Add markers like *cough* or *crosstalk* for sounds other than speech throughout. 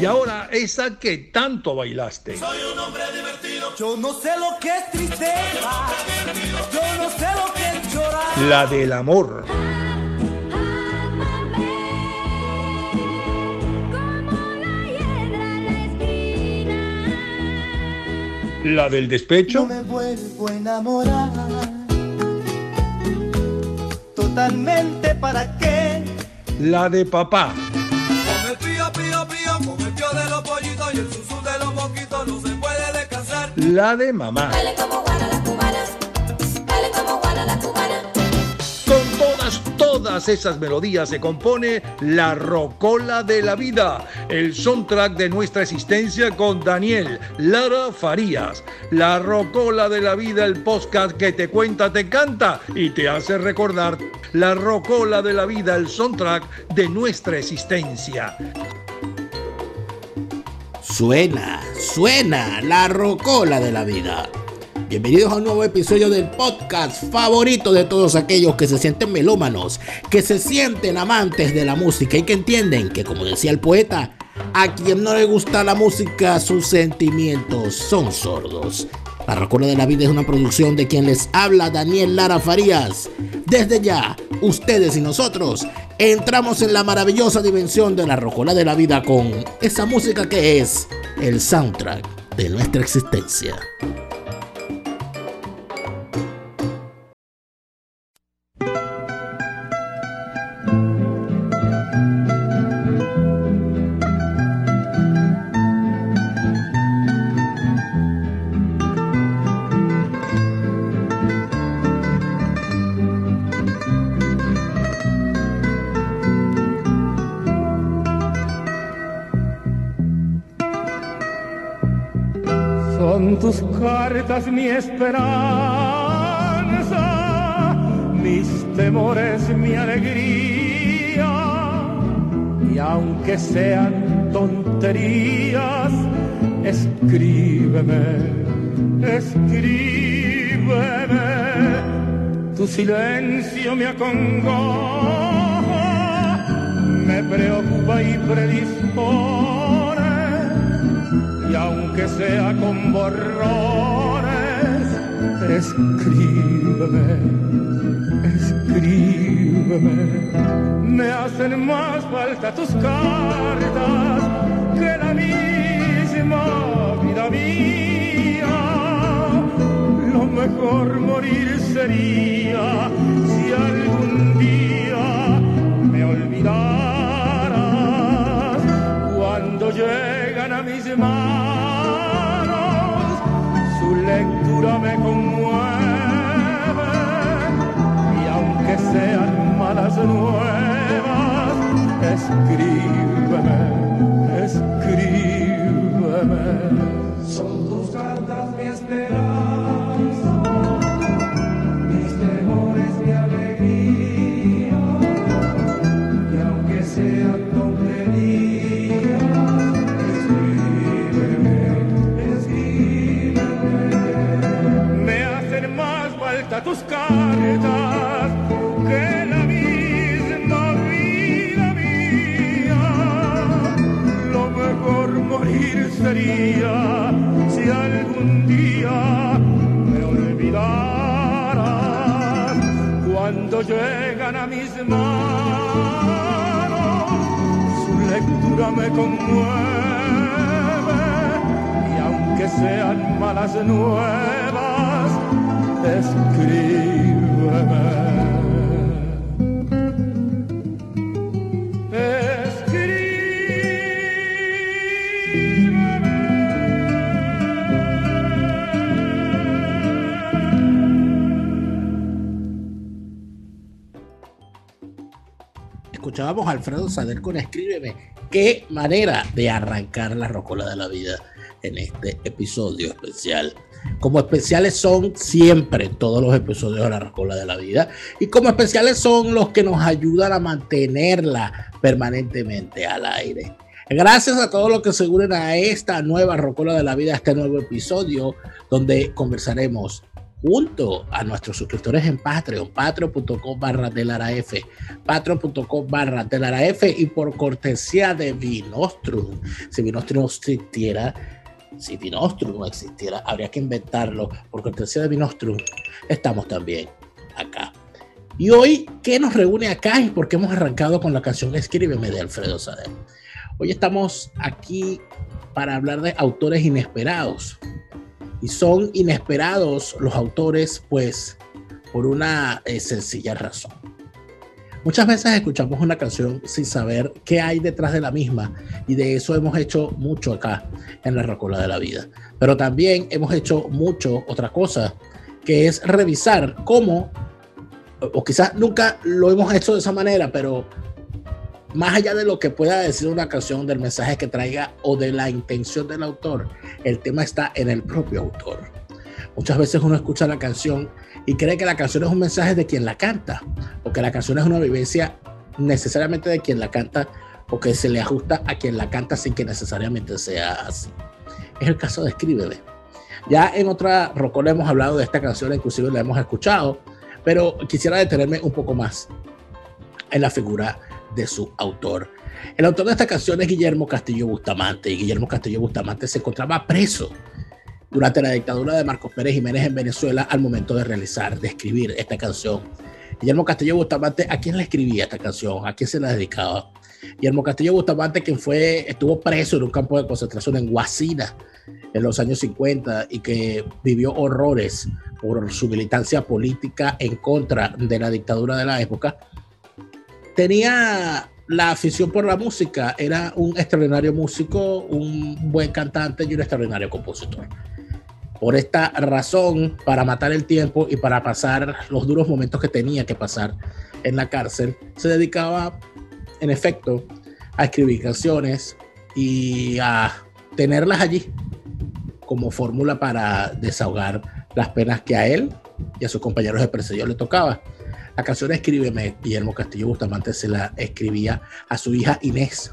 Y ahora esa que tanto bailaste. Soy un hombre divertido. Yo no sé lo que es tristeza. Yo no sé lo que es llorar. La del amor. La del despecho. No me vuelvo a enamorar. Totalmente para qué. La de papá. La de mamá. Dale como guana la cubana, dale como guana la cubana. Con todas, todas esas melodías se compone La Rocola de la Vida, el soundtrack de nuestra existencia con Daniel Lara Farías. La Rocola de la Vida, el podcast que te cuenta, te canta y te hace recordar. La Rocola de la Vida, el soundtrack de nuestra existencia. Suena, suena la rocola de la vida. Bienvenidos a un nuevo episodio del podcast favorito de todos aquellos que se sienten melómanos, que se sienten amantes de la música y que entienden que, como decía el poeta, a quien no le gusta la música, sus sentimientos son sordos. La Rocola de la Vida es una producción de quien les habla Daniel Lara Farías. Desde ya, ustedes y nosotros entramos en la maravillosa dimensión de la Rocola de la Vida con esa música que es el soundtrack de nuestra existencia. Cartas mi esperanza, mis temores mi alegría. Y aunque sean tonterías, escríbeme, escríbeme. Tu silencio me acongoja, me preocupa y predispone y aunque sea con borrones, escríbeme, escríbeme. Me hacen más falta tus cartas que la misma vida mía. Lo mejor morir sería si algún día me olvidaras cuando llegan a mis manos, lectura me conmueve y aunque sean malas nuevas, escríbeme, escríbeme. Son tus cartas mi esperanza, tus cartas que la misma vida mía. Lo mejor morir sería si algún día me olvidaras cuando llegan a mis manos. Su lectura me conmueve y aunque sean malas nuevas. Escuchábamos a Alfredo Sader con Escríbeme. Qué manera de arrancar la rocola de la vida en este episodio especial. Como especiales son siempre todos los episodios de la rocola de la vida. Y como especiales son los que nos ayudan a mantenerla permanentemente al aire. Gracias a todos los que se unen a esta nueva rocola de la vida, este nuevo episodio, donde conversaremos junto a nuestros suscriptores en Patreon, patreon.com barra telaraf, patreon.com barra telaraf y por cortesía de Vinostrum. Si Vinostrum no existiera, si Vinostrum no existiera, habría que inventarlo. Por cortesía de Vinostrum, estamos también acá. Y hoy, ¿qué nos reúne acá y por qué hemos arrancado con la canción Escríbeme de Alfredo Sader? Hoy estamos aquí para hablar de autores inesperados y son inesperados los autores, pues, por una eh, sencilla razón. Muchas veces escuchamos una canción sin saber qué hay detrás de la misma y de eso hemos hecho mucho acá en la Rocola de la Vida. Pero también hemos hecho mucho otra cosa, que es revisar cómo, o quizás nunca lo hemos hecho de esa manera, pero más allá de lo que pueda decir una canción, del mensaje que traiga o de la intención del autor, el tema está en el propio autor. Muchas veces uno escucha la canción y cree que la canción es un mensaje de quien la canta, o que la canción es una vivencia necesariamente de quien la canta, o que se le ajusta a quien la canta sin que necesariamente sea así. Es el caso de Escríbeme. Ya en otra rocola hemos hablado de esta canción, inclusive la hemos escuchado, pero quisiera detenerme un poco más en la figura de su autor. El autor de esta canción es Guillermo Castillo Bustamante y Guillermo Castillo Bustamante se encontraba preso durante la dictadura de Marcos Pérez Jiménez en Venezuela al momento de realizar, de escribir esta canción. Guillermo Castillo Bustamante, ¿a quién le escribía esta canción? ¿A quién se la dedicaba? Guillermo Castillo Bustamante, quien fue, estuvo preso en un campo de concentración en Guasina en los años 50 y que vivió horrores por su militancia política en contra de la dictadura de la época, tenía la afición por la música, era un extraordinario músico, un buen cantante y un extraordinario compositor. Por esta razón, para matar el tiempo y para pasar los duros momentos que tenía que pasar en la cárcel, se dedicaba, en efecto, a escribir canciones y a tenerlas allí como fórmula para desahogar las penas que a él y a sus compañeros de presidio le tocaba. La canción Escríbeme, Guillermo Castillo Bustamante se la escribía a su hija Inés.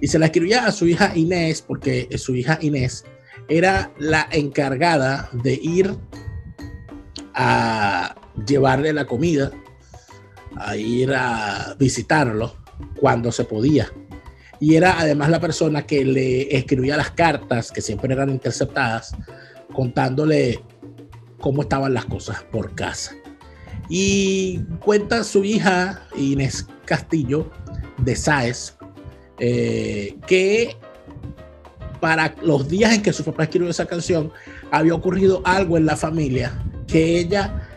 Y se la escribía a su hija Inés porque su hija Inés era la encargada de ir a llevarle la comida, a ir a visitarlo cuando se podía. Y era además la persona que le escribía las cartas, que siempre eran interceptadas, contándole cómo estaban las cosas por casa. Y cuenta su hija Inés Castillo de Sáez eh, que para los días en que su papá escribió esa canción había ocurrido algo en la familia que ella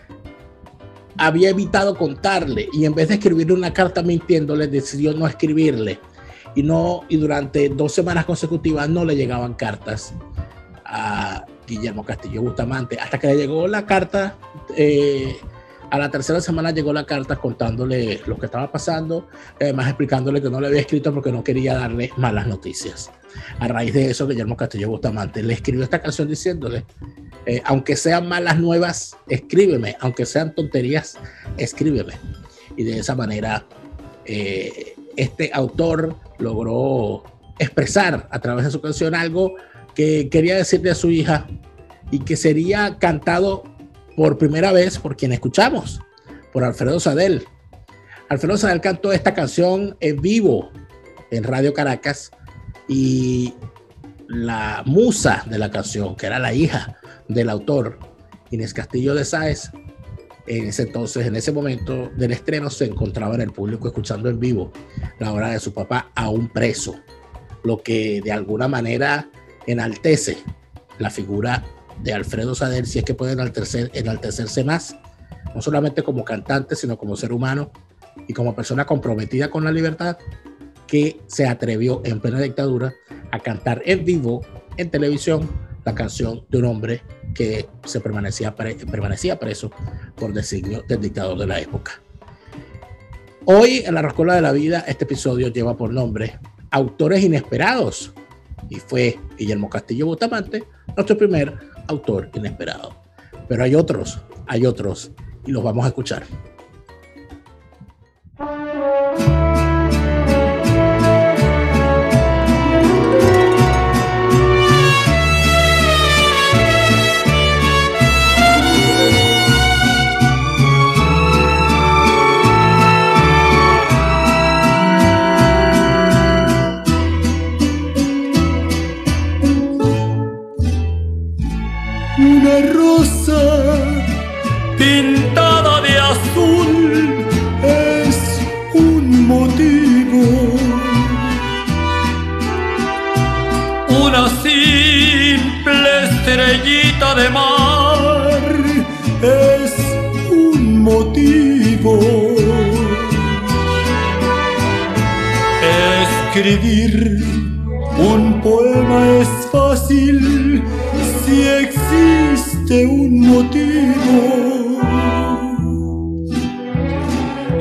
había evitado contarle y en vez de escribirle una carta mintiéndole decidió no escribirle y no y durante dos semanas consecutivas no le llegaban cartas a Guillermo Castillo Bustamante hasta que le llegó la carta eh, a la tercera semana llegó la carta contándole lo que estaba pasando, además explicándole que no le había escrito porque no quería darle malas noticias. A raíz de eso, Guillermo Castillo Bustamante le escribió esta canción diciéndole, eh, aunque sean malas nuevas, escríbeme, aunque sean tonterías, escríbeme. Y de esa manera, eh, este autor logró expresar a través de su canción algo que quería decirle a su hija y que sería cantado por primera vez por quien escuchamos, por Alfredo Sadel. Alfredo Sadel cantó esta canción en vivo en Radio Caracas y la musa de la canción, que era la hija del autor, Inés Castillo de Sáez, en ese entonces, en ese momento del estreno, se encontraba en el público escuchando en vivo la obra de su papá aún preso, lo que de alguna manera enaltece la figura de Alfredo Sader, si es que puede enaltecer, enaltecerse más, no solamente como cantante, sino como ser humano y como persona comprometida con la libertad, que se atrevió en plena dictadura a cantar en vivo, en televisión, la canción de un hombre que se permanecía, permanecía preso por designio del dictador de la época. Hoy en la Roscola de la Vida, este episodio lleva por nombre Autores Inesperados. Y fue Guillermo Castillo Bustamante nuestro primer autor inesperado. Pero hay otros, hay otros, y los vamos a escuchar. Es un motivo. Escribir un poema es fácil si existe un motivo.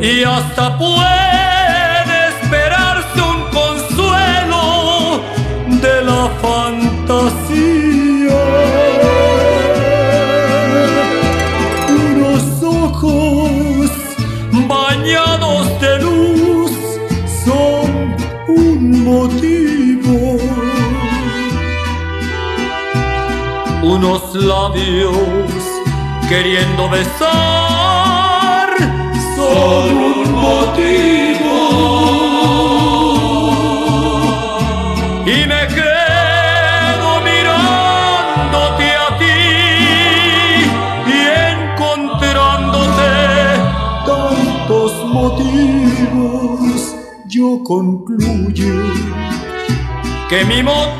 Y hasta puede esperarse un consuelo de la Labios queriendo besar son un motivo. Y me quedo mirándote a ti y encontrándote tantos motivos. Yo concluyo que mi motivo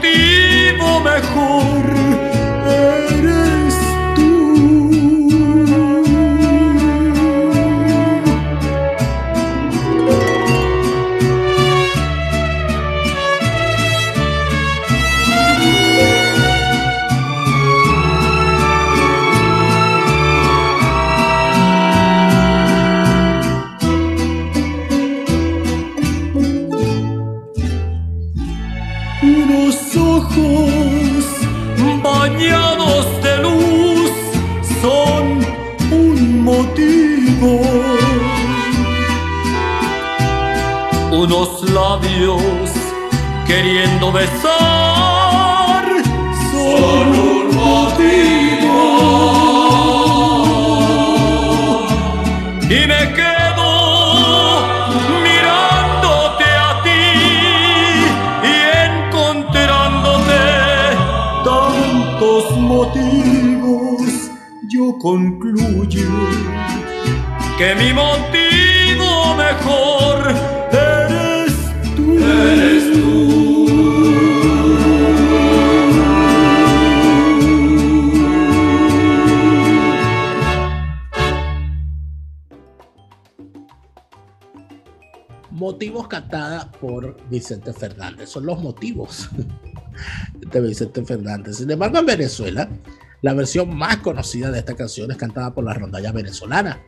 Vicente Fernández. Son los motivos *laughs* de Vicente Fernández. Sin embargo, en Venezuela, la versión más conocida de esta canción es cantada por la rondalla venezolana.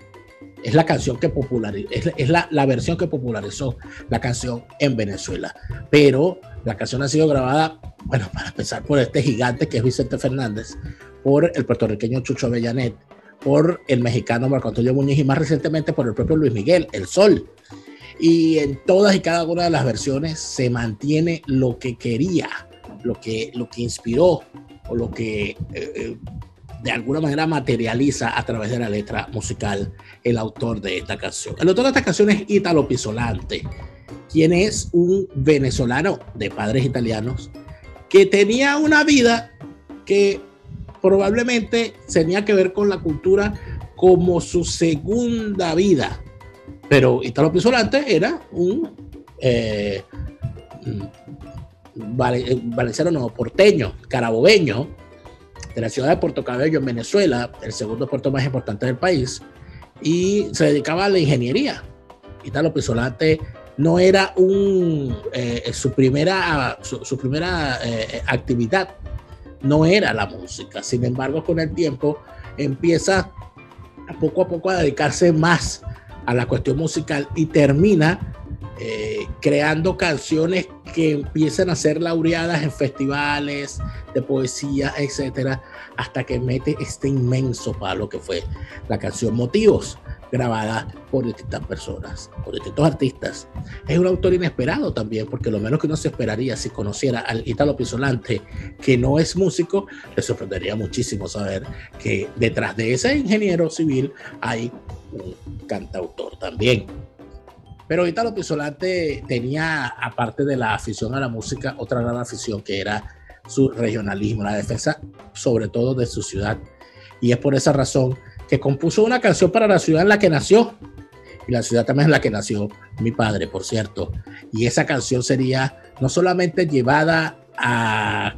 Es la canción que popularizó, es, la versión que popularizó la canción en Venezuela. Pero la canción ha sido grabada, bueno, para empezar por este gigante que es Vicente Fernández, por el puertorriqueño Chucho Avellanet, por el mexicano Marco Antonio Muñiz y más recientemente por el propio Luis Miguel, El Sol. Y en todas y cada una de las versiones se mantiene lo que quería, lo que, lo que inspiró o lo que eh, eh, de alguna manera materializa a través de la letra musical el autor de esta canción. El autor de esta canción es Italo Pisolante, quien es un venezolano de padres italianos que tenía una vida que probablemente tenía que ver con la cultura como su segunda vida. Pero Italo Pisolante era un eh, vale, valenciano, no, porteño, carabobeño, de la ciudad de Puerto Cabello, en Venezuela, el segundo puerto más importante del país, y se dedicaba a la ingeniería. Italo Pisolante no era un, eh, su primera, su, primera eh, actividad, no era la música. Sin embargo, con el tiempo empieza poco a poco a dedicarse más a la cuestión musical y termina eh, creando canciones que empiezan a ser laureadas en festivales de poesía, etcétera, hasta que mete este inmenso palo que fue la canción Motivos, grabada por distintas personas, por distintos artistas. Es un autor inesperado también, porque lo menos que uno se esperaría si conociera al Italo Pisolante, que no es músico, le sorprendería muchísimo saber que detrás de ese ingeniero civil hay un cantautor también. Pero Italo Pisolante tenía, aparte de la afición a la música, otra gran afición que era su regionalismo, la defensa sobre todo de su ciudad. Y es por esa razón que compuso una canción para la ciudad en la que nació. Y la ciudad también en la que nació mi padre, por cierto. Y esa canción sería no solamente llevada a,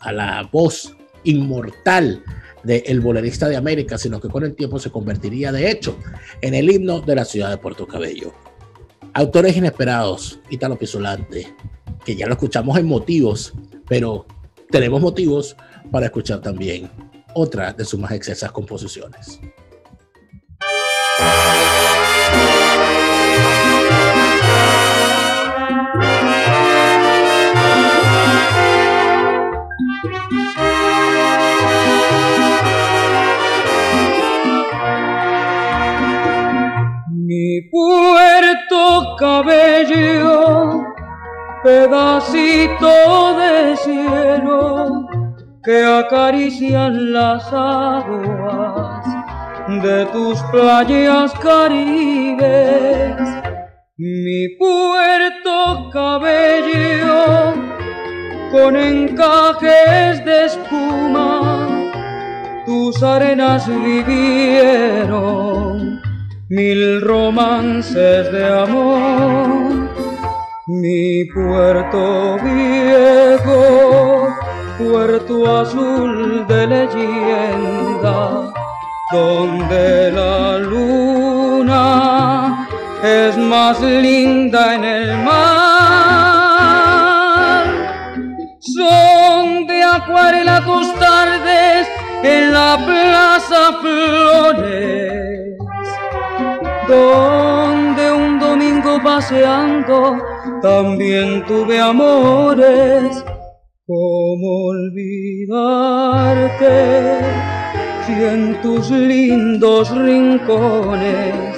a la voz inmortal del el bolerista de América, sino que con el tiempo se convertiría de hecho en el himno de la ciudad de Puerto Cabello. Autores inesperados, Italo Pisolante, que ya lo escuchamos en motivos, pero tenemos motivos para escuchar también otra de sus más excesas composiciones. Mi puerto cabello, pedacito de cielo que acarician las aguas de tus playas caribes. Mi puerto cabello con encajes de espuma, tus arenas vivieron mil romances de amor. Mi puerto viejo, puerto azul de leyenda, donde la luna es más linda en el mar. Son de acuarela tus tardes en la plaza Flores donde un domingo paseando también tuve amores. ¿Cómo olvidarte si en tus lindos rincones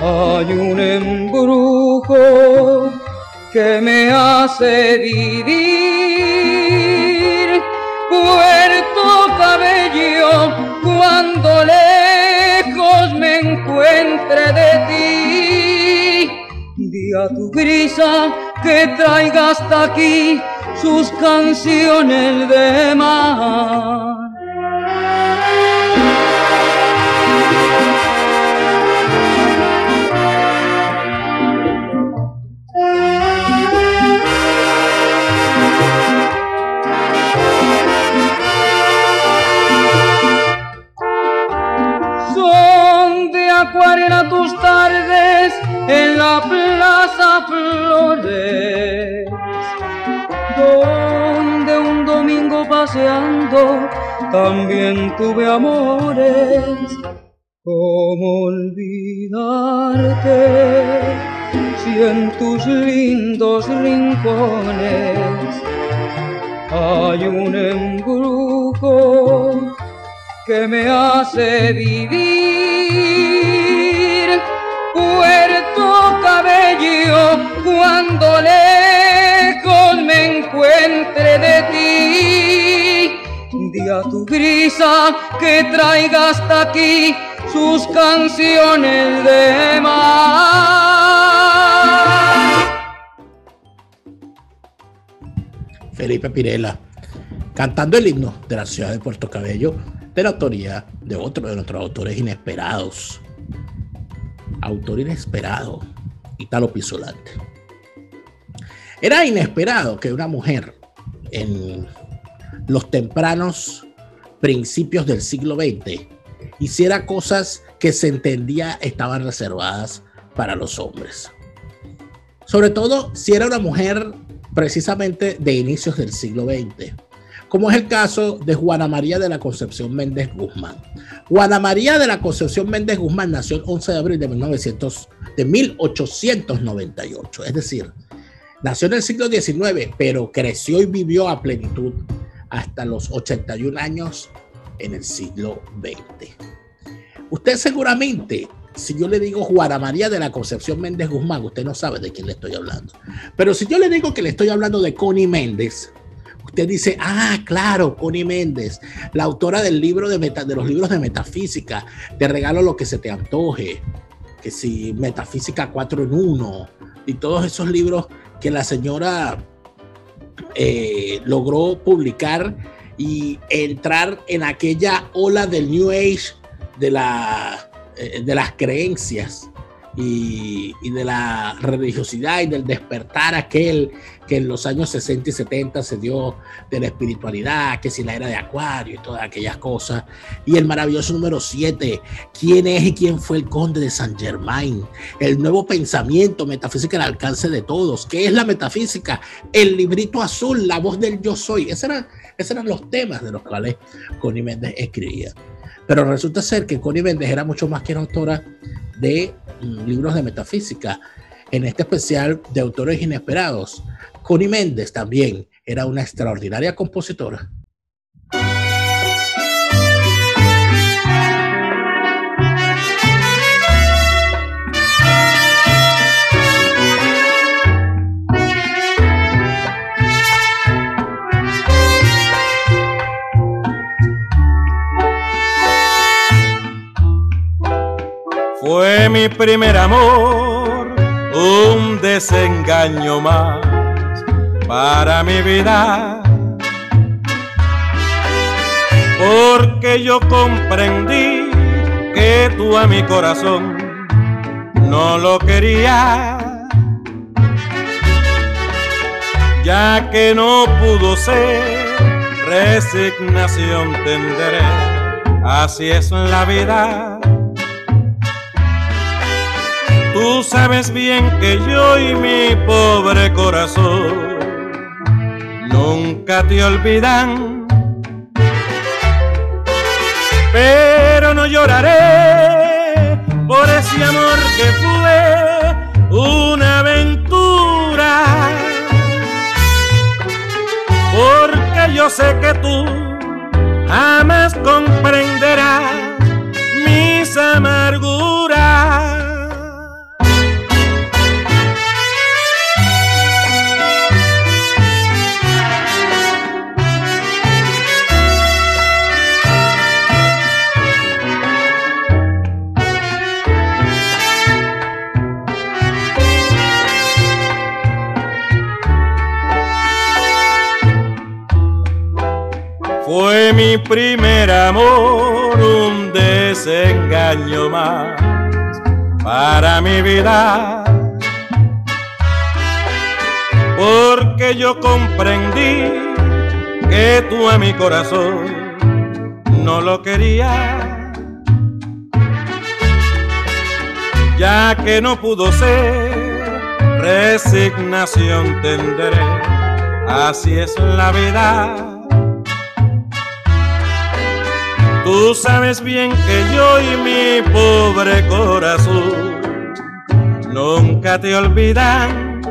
hay un embrujo que me hace vivir? Puerto Cabello, cuando lejos me encuentre de ti, di a tu brisa que traiga hasta aquí sus canciones de mar. De acuarela tus en la plaza Flores, donde un domingo paseando también tuve amores. ¿Cómo olvidarte si en tus lindos rincones hay un embrujo que me hace vivir. Puerto Cabello, cuando lejos me encuentre de ti, di a tu brisa que traiga hasta aquí sus canciones de mar. Felipe Pirela, cantando el himno de la ciudad de Puerto Cabello, de la autoría de otro de nuestros autores inesperados. Autor inesperado, Italo Pisolante. Era inesperado que una mujer en los tempranos principios del siglo XX hiciera cosas que se entendía estaban reservadas para los hombres. Sobre todo si era una mujer precisamente de inicios del siglo XX, como es el caso de Juana María de la Concepción Méndez Guzmán. Juana María de la Concepción Méndez Guzmán nació el 11 de abril de, 1900, de 1898, es decir, nació en el siglo XIX, pero creció y vivió a plenitud hasta los 81 años en el siglo XX. Usted seguramente, si yo le digo Juana María de la Concepción Méndez Guzmán, usted no sabe de quién le estoy hablando. Pero si yo le digo que le estoy hablando de Connie Méndez, usted dice, ah, claro, Connie Méndez, la autora del libro de, meta, de los libros de metafísica, te regalo lo que se te antoje, que si Metafísica 4 en 1, y todos esos libros que la señora eh, logró publicar y entrar en aquella ola del New Age de, la, eh, de las creencias y, y, de la religiosidad y del despertar aquel que en los años 60 y 70 se dio de la espiritualidad, que si la era de Acuario y todas aquellas cosas. Y el maravilloso número 7, ¿quién es y quién fue el conde de San Germain? El nuevo pensamiento, metafísica al alcance de todos. ¿Qué es la metafísica? El librito azul, la voz del yo soy. Esos eran, esos eran los temas de los cuales Connie Méndez escribía. Pero resulta ser que Connie Méndez era mucho más que una autora de libros de metafísica. En este especial de autores inesperados, Connie Méndez también era una extraordinaria compositora. Fue mi primer amor, un desengaño más para mi vida. Porque yo comprendí que tú a mi corazón no lo querías. Ya que no pudo ser, resignación tendré. Así es la vida. Tú sabes bien que yo y mi pobre corazón nunca te olvidan. Pero no lloraré por ese amor que fue una aventura. Porque yo sé que tú jamás comprenderás mis amarguras. Primer amor, un desengaño más para mi vida. Porque yo comprendí que tú a mi corazón no lo querías. Ya que no pudo ser, resignación tendré. Así es la vida Tú sabes bien que yo y mi pobre corazón nunca te olvidan.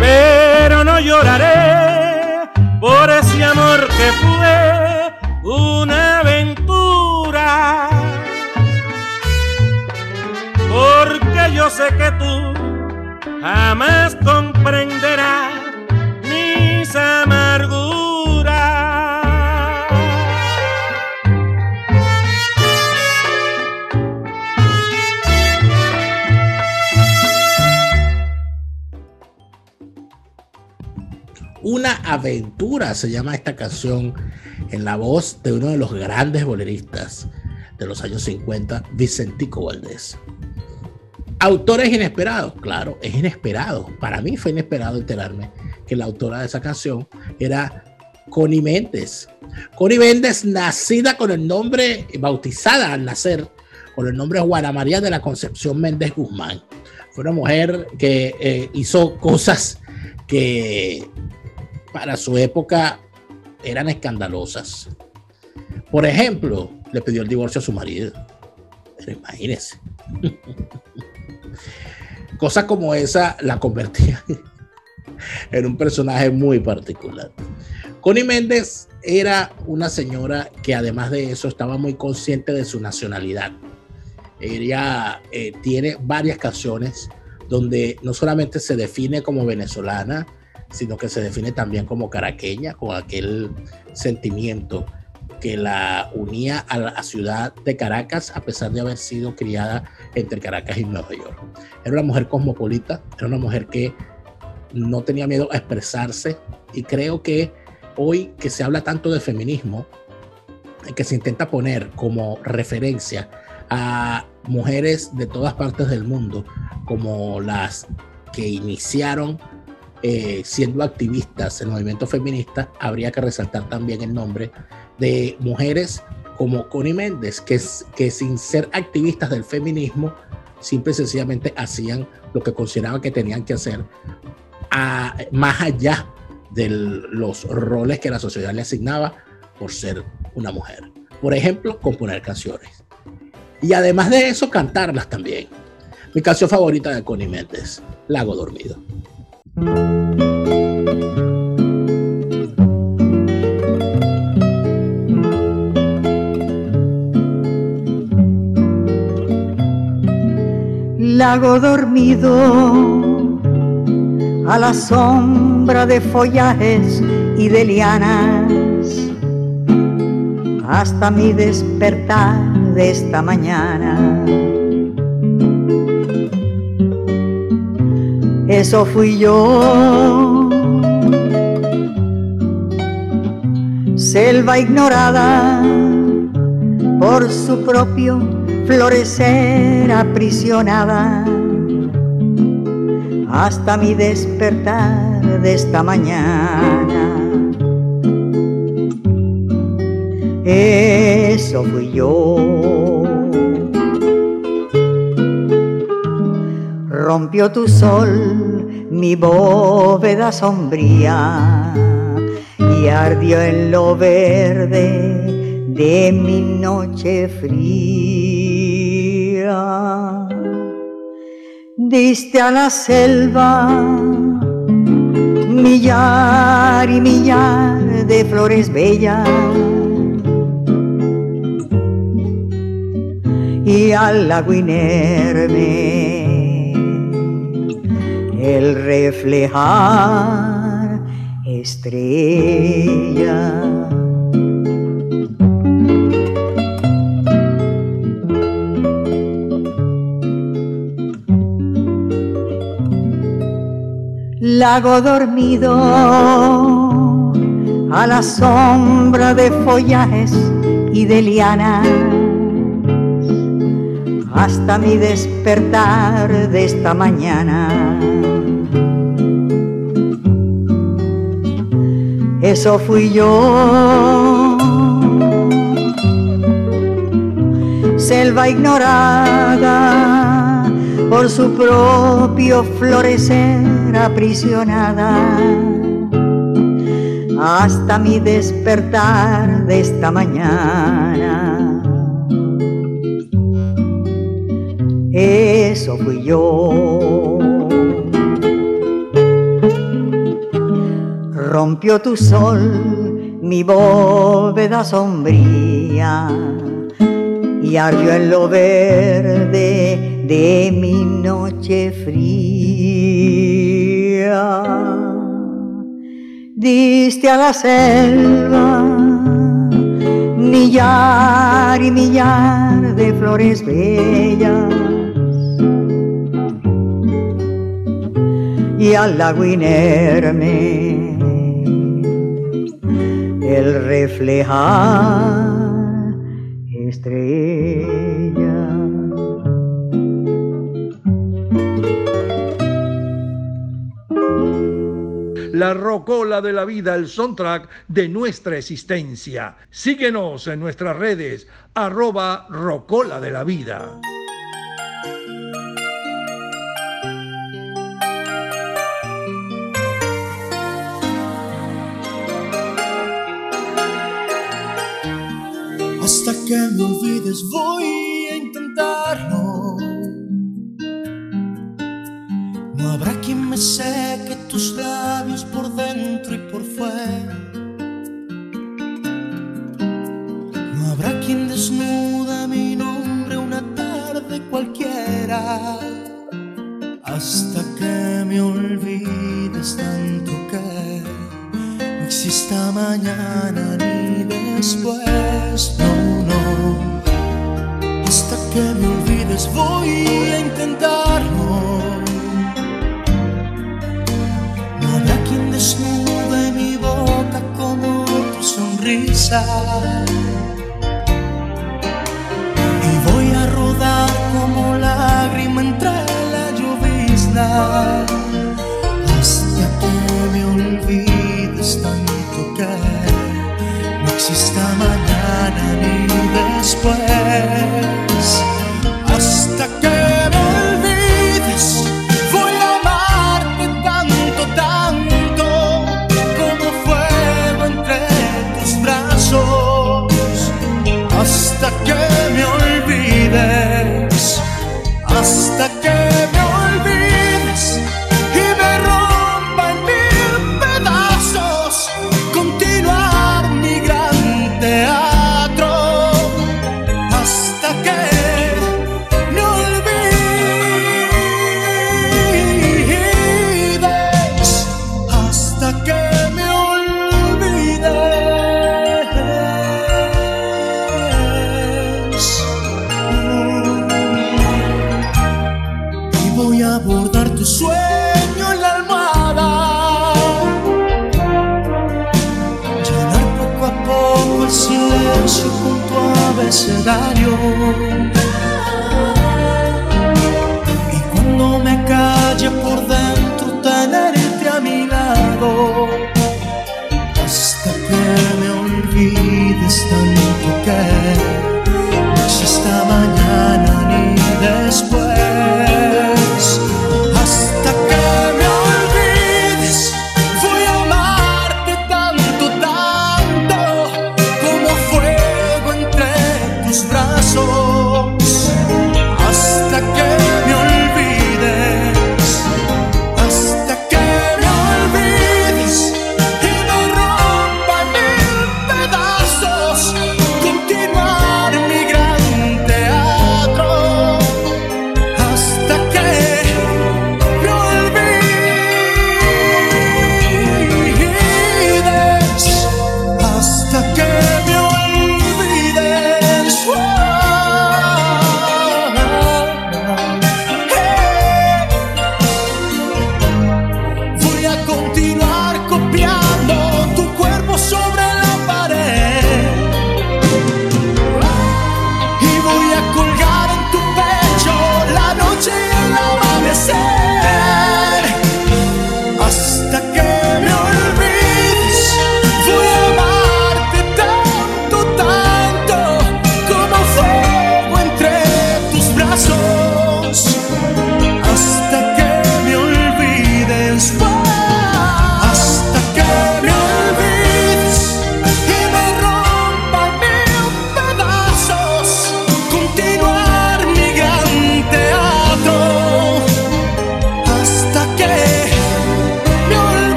Pero no lloraré por ese amor que fue una aventura. Porque yo sé que tú jamás comprenderás mis amarguras. Una aventura se llama esta canción en la voz de uno de los grandes boleristas de los años 50, Vicentico Valdés. Autores inesperados, claro, es inesperado. Para mí fue inesperado enterarme que la autora de esa canción era Connie Méndez. Connie Méndez, nacida con el nombre, bautizada al nacer con el nombre Juana María de la Concepción Méndez Guzmán. Fue una mujer que eh, hizo cosas que para su época eran escandalosas. Por ejemplo, le pidió el divorcio a su marido. Pero imagínense. *laughs* Cosas como esa la convertía *laughs* en un personaje muy particular. Connie Méndez era una señora que además de eso estaba muy consciente de su nacionalidad. Ella eh, tiene varias canciones donde no solamente se define como venezolana, sino que se define también como caraqueña, con aquel sentimiento que la unía a la ciudad de Caracas, a pesar de haber sido criada entre Caracas y Nueva York. Era una mujer cosmopolita, era una mujer que no tenía miedo a expresarse y creo que hoy que se habla tanto de feminismo, que se intenta poner como referencia a mujeres de todas partes del mundo como las que iniciaron eh, siendo activistas en el movimiento feminista, habría que resaltar también el nombre de mujeres como Connie Méndez, que, que sin ser activistas del feminismo, simple y sencillamente hacían lo que consideraban que tenían que hacer más allá de los roles que la sociedad le asignaba por ser una mujer. Por ejemplo, componer canciones. Y además de eso, cantarlas también. Mi canción favorita de Connie Méndez, Lago Dormido. Lago dormido a la sombra de follajes y de lianas hasta mi despertar de esta mañana eso fui yo. Selva ignorada por su propio florecer aprisionada hasta mi despertar de esta mañana. Eso fui yo. Rompió tu sol mi bóveda sombría y ardió en lo verde de mi noche fría. Diste a la selva millar y millar de flores bellas y al lago el reflejar estrella. Lago dormido a la sombra de follajes y de lianas hasta mi despertar de esta mañana. Eso fui yo. Selva ignorada por su propio florecer aprisionada hasta mi despertar de esta mañana eso fui yo. Rompió tu sol mi bóveda sombría y ardió en lo verde de mi noche fría. Diste a la selva millar y millar de flores bellas y al lago inerme el reflejar estrella. La rocola de la vida, el soundtrack de nuestra existencia. Síguenos en nuestras redes, arroba rocola de la vida. Hasta que me olvides voy a intentarlo. No habrá quien me seque tus labios por dentro y por fuera. No habrá quien desnuda mi nombre una tarde cualquiera. Hasta que me olvides tanto que no exista mañana ni después. No, no. Hasta que me olvides voy a intentarlo. No habrá quien desnude mi boca como tu sonrisa. Y voy a rodar como lágrima entre la llovizna. No exista mañana ni después. Hasta que me olvides, voy a amarte tanto, tanto como fuego entre tus brazos. Hasta que me olvides, hasta que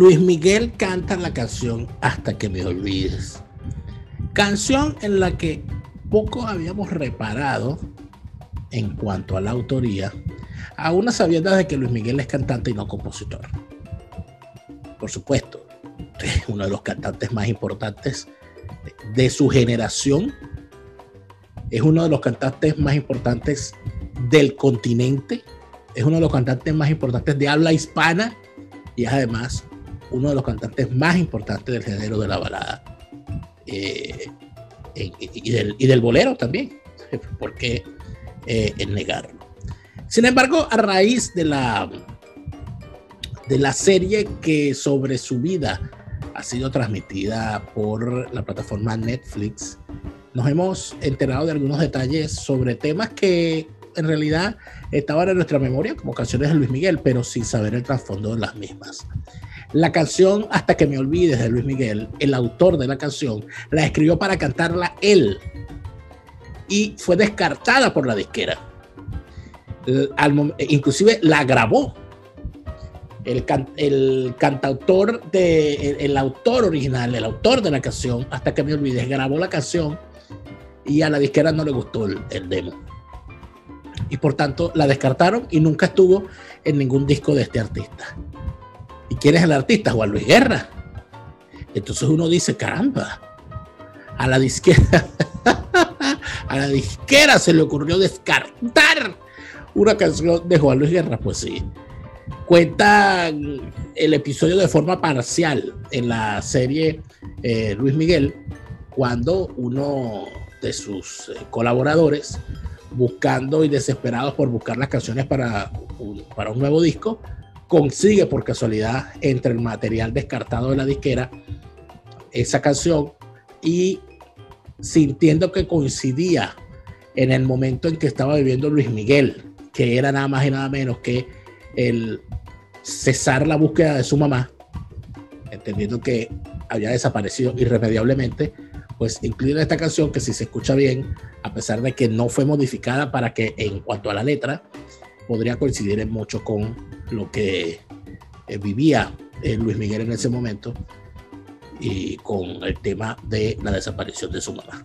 Luis Miguel canta la canción Hasta que me olvides. Canción en la que poco habíamos reparado en cuanto a la autoría, a una sabiendas de que Luis Miguel es cantante y no compositor. Por supuesto, es uno de los cantantes más importantes de su generación. Es uno de los cantantes más importantes del continente. Es uno de los cantantes más importantes de habla hispana y es además uno de los cantantes más importantes del género de la balada. Eh, y, del, bolero también, *laughs* porque eh, negarlo. Sin embargo, a raíz de la, de la serie que sobre su vida ha sido transmitida por la plataforma Netflix, nos hemos enterado de algunos detalles sobre temas que en realidad estaban en nuestra memoria como canciones de Luis Miguel, pero sin saber el trasfondo de las mismas. La canción Hasta que me olvides de Luis Miguel, el autor de la canción, la escribió para cantarla él y fue descartada por la disquera. Inclusive la grabó. El cantautor, de, el, el, autor original, el autor de la canción, hasta que me olvides, grabó la canción y a la disquera no le gustó el, el demo. Y por tanto la descartaron y nunca estuvo en ningún disco de este artista. ¿Y quién es el artista? Juan Luis Guerra. Entonces uno dice, caramba, a la disquera, *laughs* a la disquera se le ocurrió descartar una canción de Juan Luis Guerra. Pues sí, cuenta el episodio de forma parcial en la serie eh, Luis Miguel, cuando uno de sus eh, colaboradores, buscando y desesperados por buscar las canciones para para un nuevo disco, consigue por casualidad entre el material descartado de la disquera esa canción y sintiendo que coincidía en el momento en que estaba viviendo Luis Miguel, que era nada más y nada menos que el cesar la búsqueda de su mamá, entendiendo que había desaparecido irremediablemente, pues incluyen esta canción que si se escucha bien, a pesar de que no fue modificada para que en cuanto a la letra, podría coincidir en mucho con lo que eh, vivía eh, Luis Miguel en ese momento y con el tema de la desaparición de su mamá.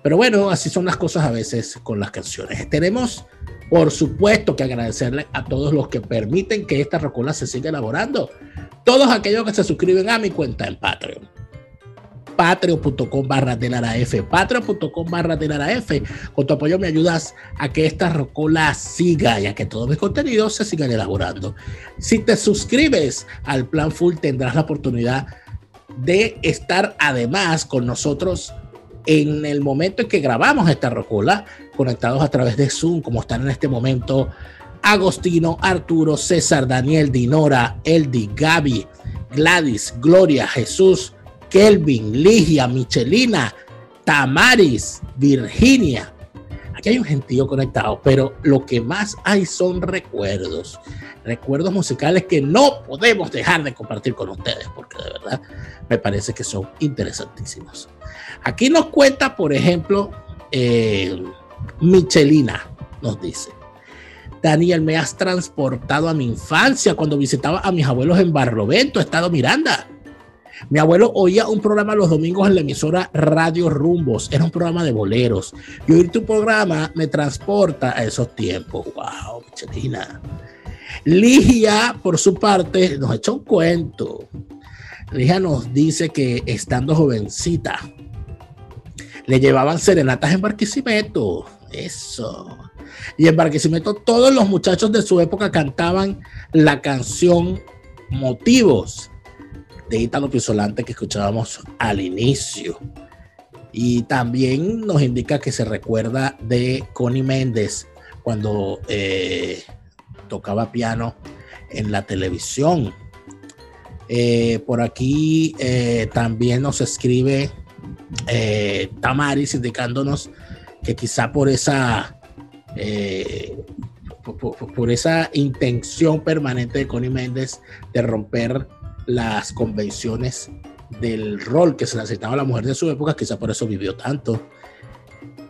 Pero bueno, así son las cosas a veces con las canciones. Tenemos, por supuesto, que agradecerle a todos los que permiten que esta rocola se siga elaborando. Todos aquellos que se suscriben a mi cuenta en Patreon. Patreon.com barra F. Patreon.com barra F. Con tu apoyo me ayudas a que esta rocola siga y a que todos mis contenidos se sigan elaborando. Si te suscribes al plan full tendrás la oportunidad de estar además con nosotros en el momento en que grabamos esta rocola, conectados a través de Zoom, como están en este momento Agostino, Arturo, César, Daniel, Dinora, Eldi, Gaby, Gladys, Gloria, Jesús, Kelvin, Ligia, Michelina, Tamaris, Virginia. Aquí hay un gentío conectado, pero lo que más hay son recuerdos. Recuerdos musicales que no podemos dejar de compartir con ustedes, porque de verdad me parece que son interesantísimos. Aquí nos cuenta, por ejemplo, eh, Michelina, nos dice. Daniel, me has transportado a mi infancia cuando visitaba a mis abuelos en Barlovento, Estado Miranda. Mi abuelo oía un programa los domingos en la emisora Radio Rumbos. Era un programa de boleros. Y oír tu programa me transporta a esos tiempos. ¡Wow, Michelina! Ligia, por su parte, nos echa un cuento. Ligia nos dice que estando jovencita, le llevaban serenatas en Barquisimeto. Eso. Y en Barquisimeto todos los muchachos de su época cantaban la canción Motivos de Italo Pisolante que escuchábamos al inicio. Y también nos indica que se recuerda de Connie Méndez cuando eh, tocaba piano en la televisión. Eh, por aquí eh, también nos escribe Tamaris indicándonos que quizá por esa por, por, esa intención permanente de Connie Méndez de romper las convenciones del rol que se necesitaba a la mujer de su época, quizá por eso vivió tanto.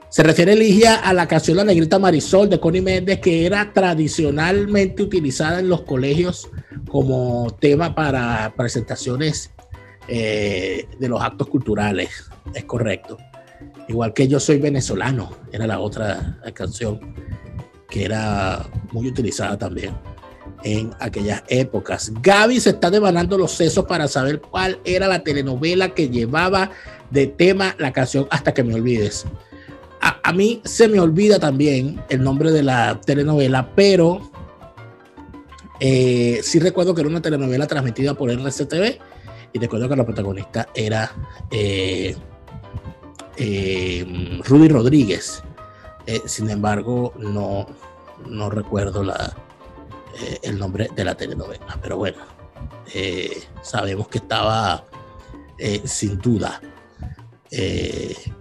Se refiere Ligia a la canción La Negrita Marisol de Connie Méndez, que era tradicionalmente utilizada en los colegios como tema para presentaciones eh, de los actos culturales. Es correcto. Igual que Yo Soy Venezolano, era la otra canción que era muy utilizada también en aquellas épocas. Gaby se está devanando los sesos para saber cuál era la telenovela que llevaba de tema la canción Hasta que me olvides. A, mí se me olvida también el nombre de la telenovela, pero eh, sí recuerdo que era una telenovela transmitida por RCTV y recuerdo que la protagonista era eh, eh, Rudy Rodríguez. Eh, sin embargo, no, no recuerdo la, eh, el nombre de la telenovela, pero bueno, eh, sabemos que estaba eh, sin duda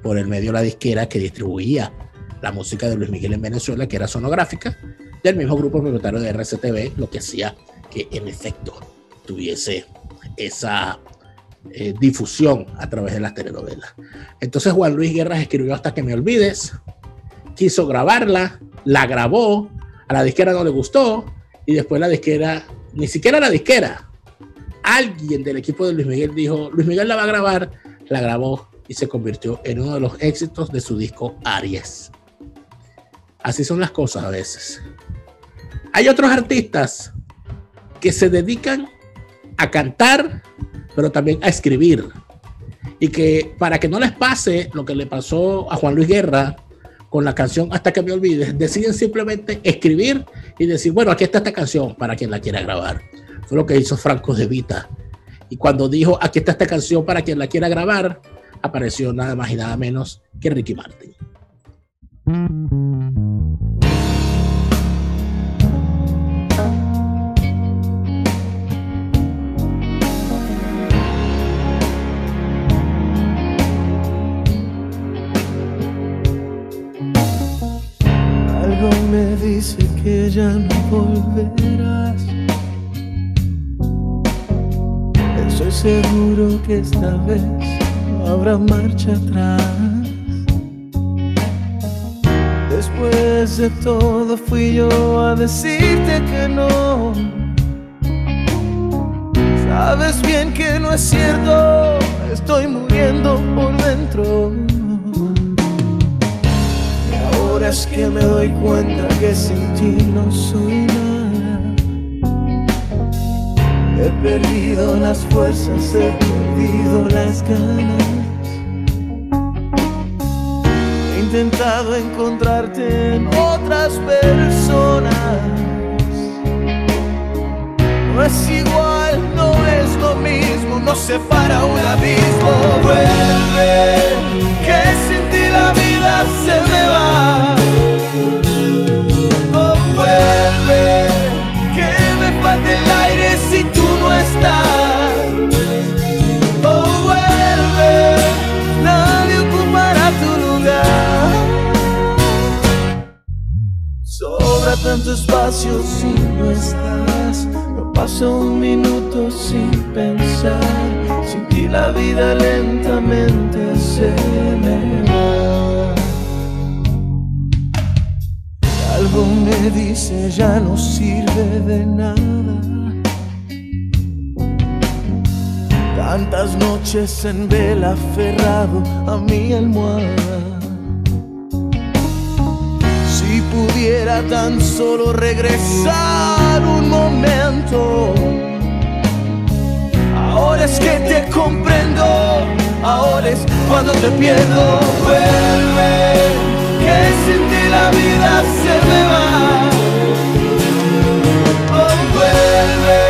por el medio de la disquera que distribuía la música de Luis Miguel en Venezuela, que era sonográfica, del mismo grupo propietario de RCTV, lo que hacía que en efecto tuviese esa difusión a través de las telenovelas. Entonces Juan Luis Guerra escribió Hasta que me olvides, quiso grabarla, la grabó, a la disquera no le gustó, y después la disquera, ni siquiera la disquera, alguien del equipo de Luis Miguel dijo, Luis Miguel la va a grabar, la grabó y se convirtió en uno de los éxitos de su disco Aries. Así son las cosas a veces. Hay otros artistas que se dedican a cantar, pero también a escribir. Y que para que no les pase lo que le pasó a Juan Luis Guerra con la canción Hasta que me olvides, deciden simplemente escribir y decir, bueno, aquí está esta canción para quien la quiera grabar. Fue lo que hizo Franco de Vita. Y cuando dijo, aquí está esta canción para quien la quiera grabar, apareció nada más y nada menos que Ricky Martin. Me dice que ya no volverás. Estoy seguro que esta vez habrá marcha atrás. Después de todo fui yo a decirte que no. Sabes bien que no es cierto, estoy muriendo por dentro. Es que me doy cuenta que sin ti no soy nada. He perdido las fuerzas, he perdido las ganas. He intentado encontrarte en otras personas. No es igual, no es lo mismo, nos separa un abismo. Vuelve, que sin ti la vida se me va. Oh, vuelve, que me falta el aire si tú no estás. Oh, vuelve, nadie ocupará tu lugar. Sobra tanto espacio si no estás. No pasa un minuto sin pensar. Sin ti la vida lentamente se me va. Algo me dice ya no sirve de nada. Tantas noches en vela aferrado a mi almohada. Pudiera tan solo regresar un momento. Ahora es que te comprendo, ahora es cuando te pierdo. Vuelve, que sin ti la vida se me va. Oh, vuelve,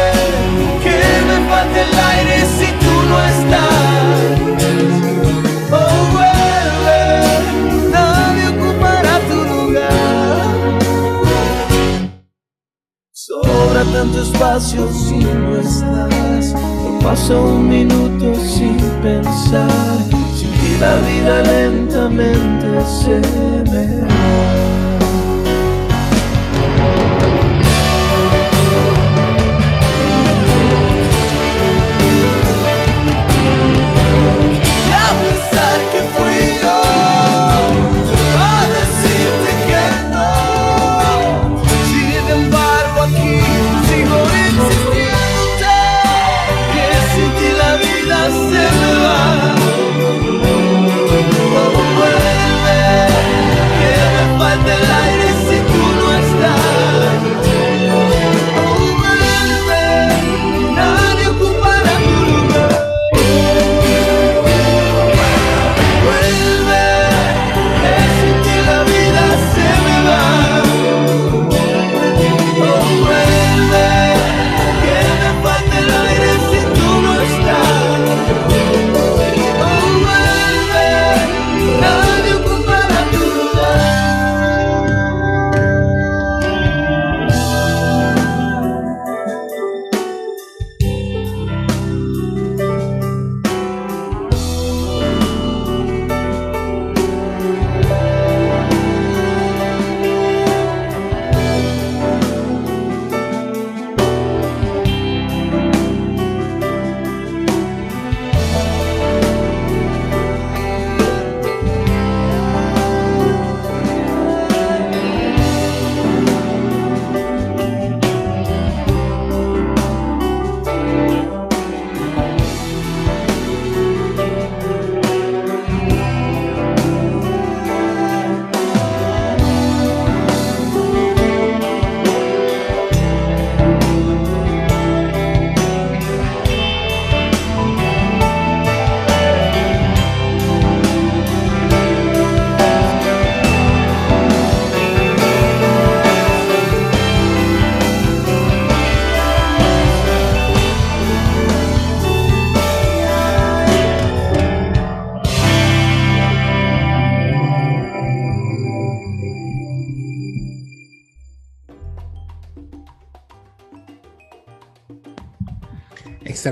que me falta el aire tanto espacio si no estás. No pasa un minuto sin pensar. Sin ti la vida lentamente se me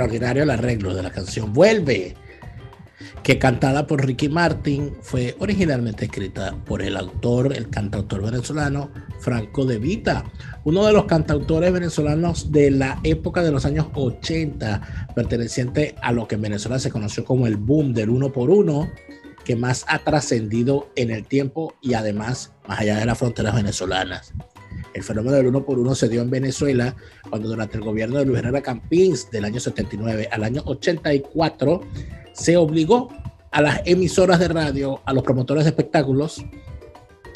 Extraordinario el arreglo de la canción Vuelve, que cantada por Ricky Martin fue originalmente escrita por el autor, el cantautor venezolano Franco De Vita, uno de los cantautores venezolanos de la época de los años 80, perteneciente a lo que en Venezuela se conoció como el boom del uno por uno, que más ha trascendido en el tiempo y además más allá de las fronteras venezolanas. El fenómeno del uno por uno se dio en Venezuela cuando durante el gobierno de Luis Herrera Campins del año 79 al año 84 se obligó a las emisoras de radio, a los promotores de espectáculos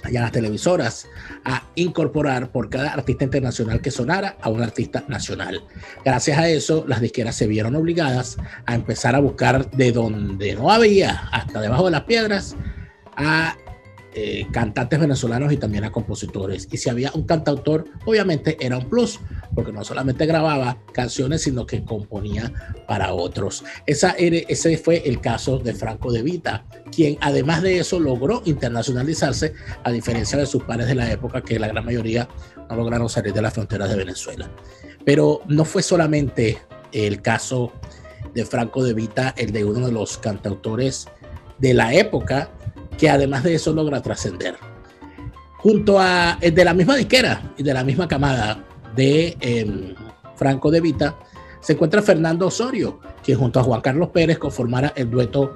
y a las televisoras a incorporar por cada artista internacional que sonara a un artista nacional. Gracias a eso, las disqueras se vieron obligadas a empezar a buscar de donde no había, hasta debajo de las piedras, a eh, cantantes venezolanos y también a compositores. Y si había un cantautor, obviamente era un plus, porque no solamente grababa canciones, sino que componía para otros. Esa, ese fue el caso de Franco de Vita, quien además de eso logró internacionalizarse, a diferencia de sus pares de la época, que la gran mayoría no lograron salir de las fronteras de Venezuela. Pero no fue solamente el caso de Franco de Vita, el de uno de los cantautores de la época que además de eso logra trascender. Junto a de la misma disquera y de la misma camada de em, Franco de Vita, se encuentra Fernando Osorio, quien junto a Juan Carlos Pérez conformara el dueto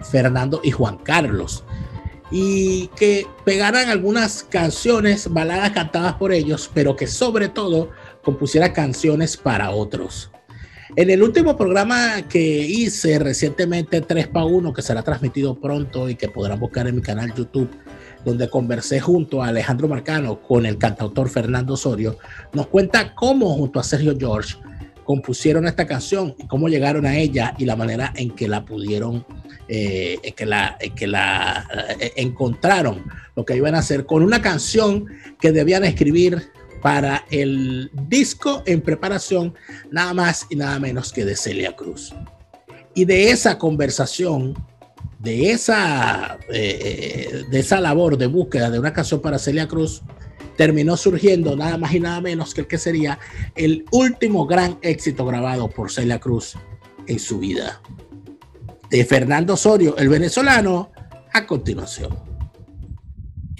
Fernando y Juan Carlos. Y que pegaran algunas canciones, baladas cantadas por ellos, pero que sobre todo compusiera canciones para otros. En el último programa que hice recientemente, 3 para 1, que será transmitido pronto y que podrán buscar en mi canal YouTube, donde conversé junto a Alejandro Marcano con el cantautor Fernando Osorio, nos cuenta cómo junto a Sergio George compusieron esta canción y cómo llegaron a ella y la manera en que la pudieron, eh, que la, que la eh, encontraron, lo que iban a hacer con una canción que debían escribir para el disco en preparación, nada más y nada menos que de Celia Cruz. Y de esa conversación, de esa, eh, de esa labor de búsqueda de una canción para Celia Cruz, terminó surgiendo nada más y nada menos que el que sería el último gran éxito grabado por Celia Cruz en su vida. De Fernando Osorio, el venezolano, a continuación.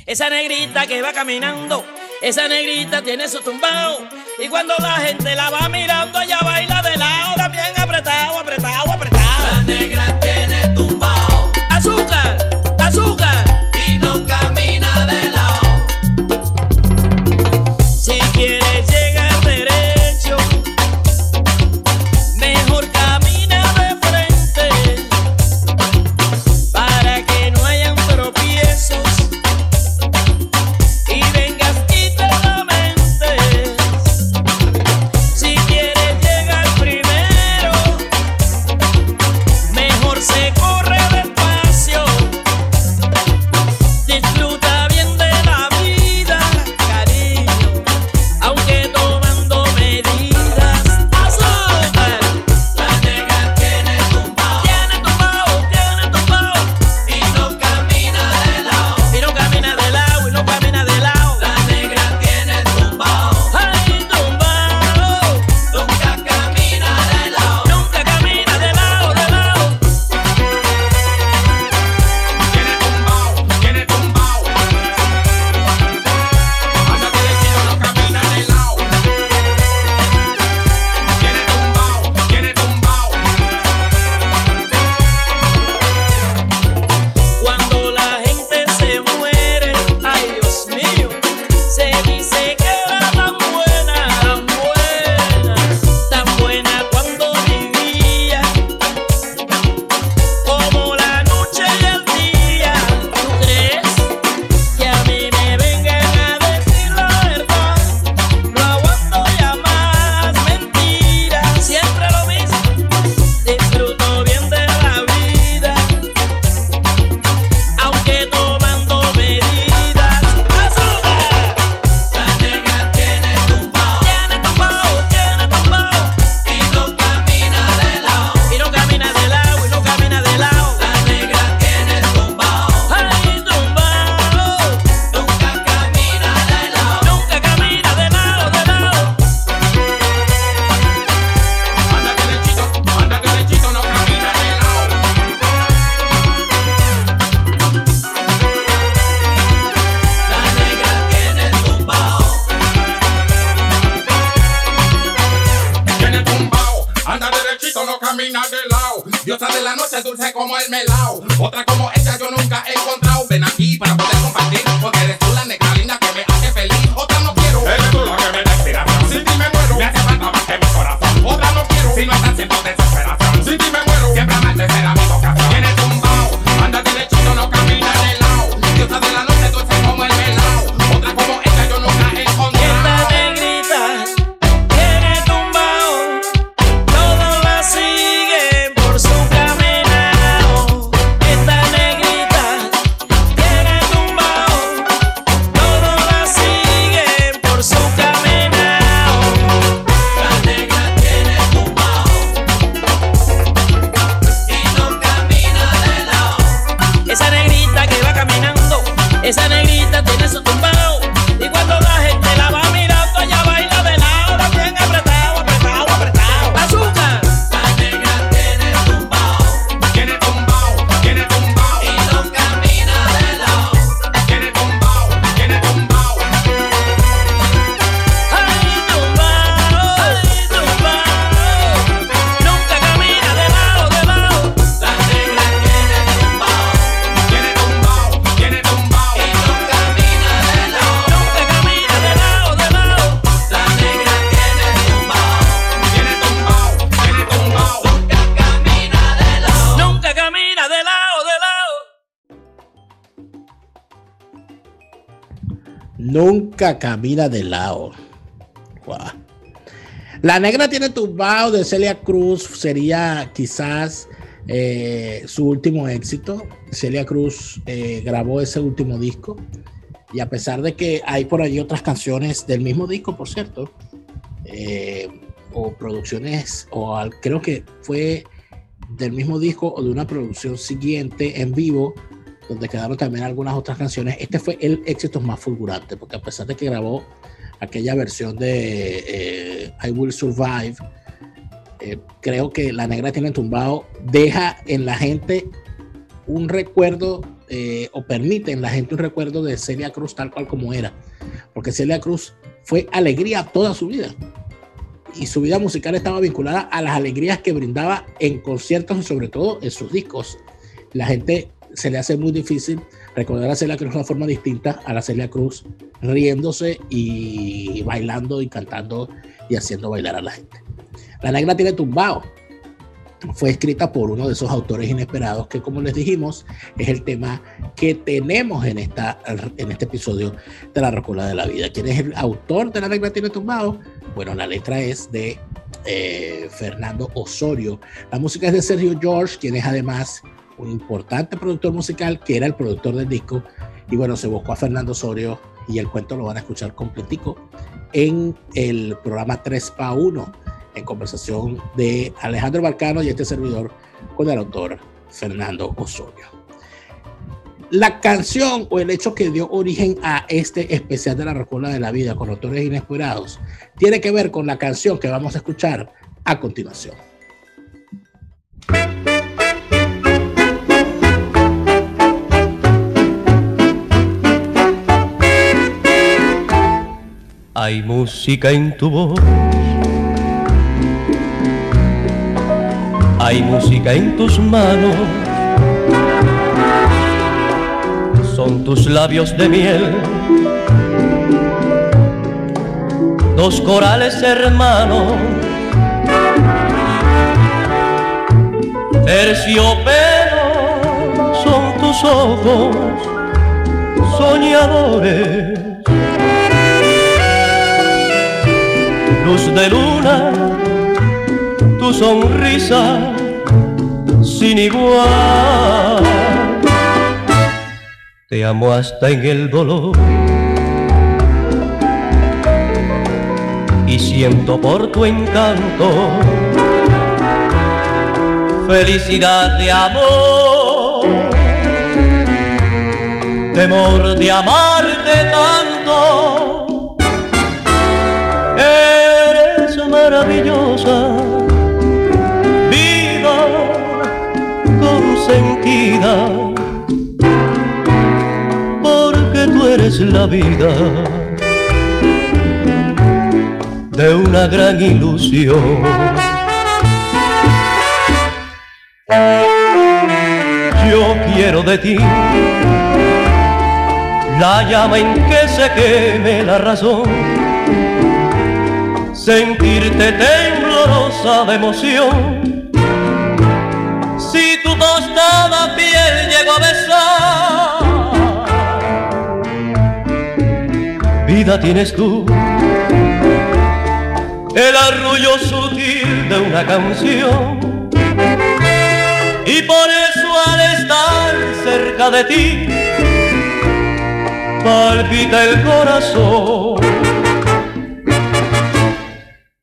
Esa negrita que va caminando esa negrita tiene su tumbao. Y cuando la gente la va mirando, ella baila de lado, también apretado, apretado. Nunca camina de lado. La negra tiene tumbao de Celia Cruz sería quizás eh, su último éxito. Celia Cruz eh, grabó ese último disco y a pesar de que hay por allí otras canciones del mismo disco, por cierto, eh, o producciones, o al- creo que fue del mismo disco o de una producción siguiente en vivo, donde quedaron también algunas otras canciones. Este fue el éxito más fulgurante, porque a pesar de que grabó aquella versión de eh, I Will Survive, eh, creo que La Negra tiene tumbado, deja en la gente un recuerdo eh, o permite en la gente un recuerdo de Celia Cruz tal cual como era, porque Celia Cruz fue alegría toda su vida y su vida musical estaba vinculada a las alegrías que brindaba en conciertos y sobre todo en sus discos. La gente se le hace muy difícil recordar a Celia Cruz de una forma distinta a la Celia Cruz riéndose y bailando y cantando y haciendo bailar a la gente. La negra tiene tumbao. Fue escrita por uno de esos autores inesperados que, como les dijimos, es el tema que tenemos en, esta, en este episodio de La Rocola de la Vida. ¿Quién es el autor de La Negra Tiene Tumbao? Bueno, la letra es de eh, Fernando Osorio. La música es de Sergio George, quien es además un importante productor musical, que era el productor del disco. Y bueno, se buscó a Fernando Osorio y el cuento lo van a escuchar completico en el programa 3 pa 1 en conversación de Alejandro Barcano y este servidor con el autor Fernando Osorio. La canción o el hecho que dio origen a este especial de la Rocola de la Vida con autores inesperados tiene que ver con la canción que vamos a escuchar a continuación. Hay música en tu voz. Hay música en tus manos. Son tus labios de miel. Dos corales hermanos. Terciopelo son tus ojos soñadores. Luz de luna, tu sonrisa sin igual. Te amo hasta en el dolor y siento por tu encanto felicidad de amor, temor de amarte tanto. Maravillosa, vida consentida, porque tú eres la vida de una gran ilusión. Yo quiero de ti la llama en que se queme la razón, sentirte temblorosa de emoción. Si tu tostada piel llego a besar, vida tienes tú, el arrullo sutil de una canción. Y por eso al estar cerca de ti, palpita el corazón.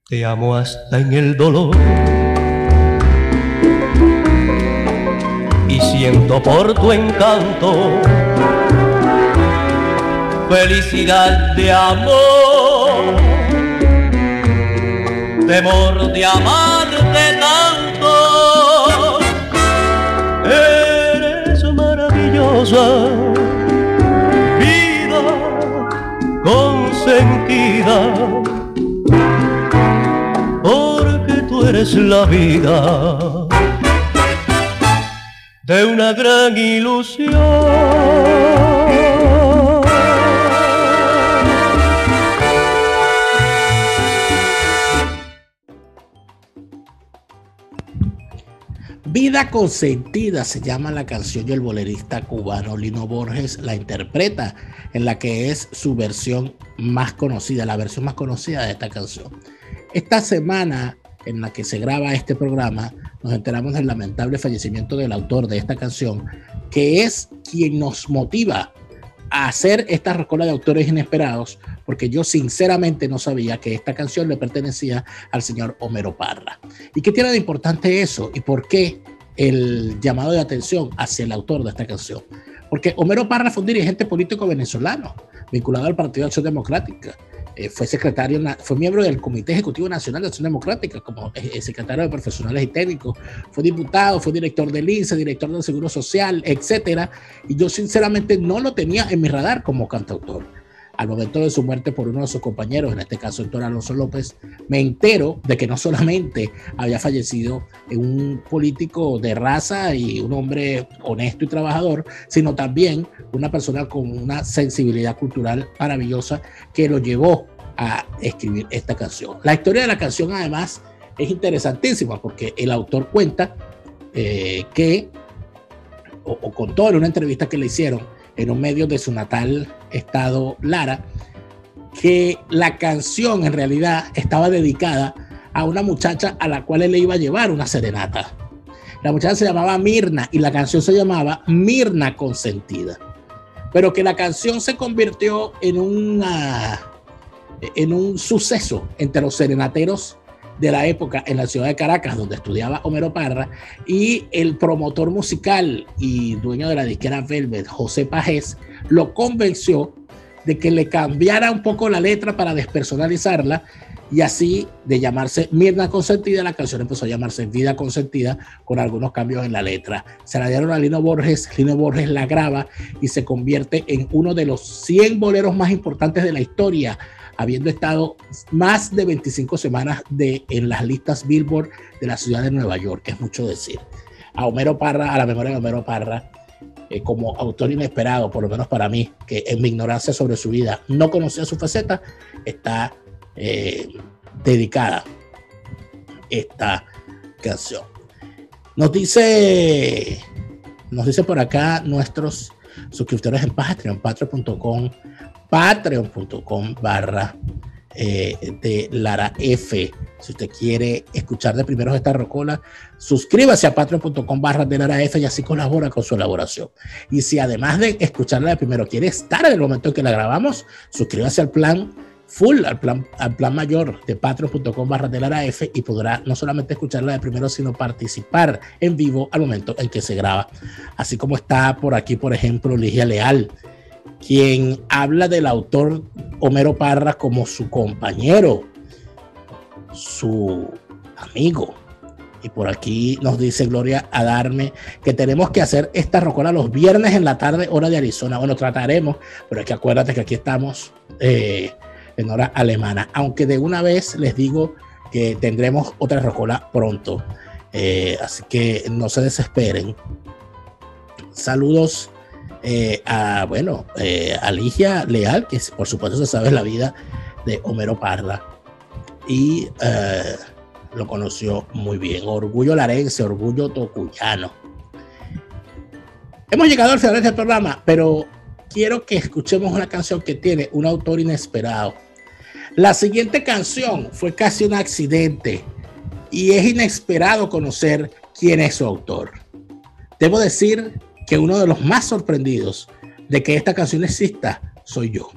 Te amo hasta en el dolor. Y siento por tu encanto felicidad de amor, temor de amarte tanto. Eres maravillosa consentida, eres la vida de una gran ilusión. Vida consentida se llama la canción y el bolerista cubano Lino Borges la interpreta en la que es su versión más conocida, la versión más conocida de esta canción. Esta semana en la que se graba este programa nos enteramos del lamentable fallecimiento del autor de esta canción, que es quien nos motiva a hacer esta recola de autores inesperados, porque yo sinceramente no sabía que esta canción le pertenecía al señor Homero Parra. ¿Y qué tiene de importante eso? ¿Y por qué el llamado de atención hacia el autor de esta canción? Porque Homero Parra fue un dirigente político venezolano, vinculado al Partido de Acción Democrática. Eh, fue secretario, fue miembro del Comité Ejecutivo Nacional de Acción Democrática, como eh, eh, secretario de profesionales y técnicos, fue diputado, fue director del INSE, director del Seguro Social, etcétera. Y yo sinceramente no lo tenía en mi radar como cantautor al momento de su muerte por uno de sus compañeros, en este caso Héctor Alonso López, me entero de que no solamente había fallecido un político de raza y un hombre honesto y trabajador, sino también una persona con una sensibilidad cultural maravillosa que lo llevó a escribir esta canción. La historia de la canción además es interesantísima porque el autor cuenta eh, que, o, o contó en una entrevista que le hicieron, en un medio de su natal estado Lara, que la canción en realidad estaba dedicada a una muchacha a la cual él le iba a llevar una serenata. La muchacha se llamaba Mirna y la canción se llamaba Mirna Consentida. Pero que la canción se convirtió en, una, en un suceso entre los serenateros de la época en la ciudad de Caracas, donde estudiaba Homero Parra, y el promotor musical y dueño de la disquera Velvet, José Pajés, lo convenció de que le cambiara un poco la letra para despersonalizarla y así de llamarse Mirna Consentida, la canción empezó a llamarse Vida Consentida con algunos cambios en la letra. Se la dieron a Lino Borges, Lino Borges la graba y se convierte en uno de los 100 boleros más importantes de la historia habiendo estado más de 25 semanas en las listas Billboard de la ciudad de Nueva York, es mucho decir. A Homero Parra, a la memoria de Homero Parra, eh, como autor inesperado, por lo menos para mí, que en mi ignorancia sobre su vida no conocía su faceta, está eh, dedicada esta canción. Nos dice, nos dice por acá nuestros suscriptores en Patreon, patreon.com patreon.com barra eh, de Lara F. Si usted quiere escuchar de primero esta rocola, suscríbase a patreon.com barra de Lara F y así colabora con su elaboración. Y si además de escucharla de primero quiere estar en el momento en que la grabamos, suscríbase al plan full, al plan, al plan mayor de patreon.com barra de Lara F y podrá no solamente escucharla de primero, sino participar en vivo al momento en que se graba. Así como está por aquí, por ejemplo, Ligia Leal quien habla del autor Homero Parra como su compañero, su amigo. Y por aquí nos dice Gloria Adarme que tenemos que hacer esta rocola los viernes en la tarde, hora de Arizona. Bueno, trataremos, pero es que acuérdate que aquí estamos eh, en hora alemana. Aunque de una vez les digo que tendremos otra rocola pronto. Eh, así que no se desesperen. Saludos eh, a, bueno, eh, a Ligia Leal, que por supuesto se sabe la vida de Homero Parda. Y eh, lo conoció muy bien. Orgullo larense, orgullo tocuyano. Hemos llegado al final de este programa, pero quiero que escuchemos una canción que tiene un autor inesperado. La siguiente canción fue casi un accidente y es inesperado conocer quién es su autor. Debo decir que uno de los más sorprendidos de que esta canción exista soy yo.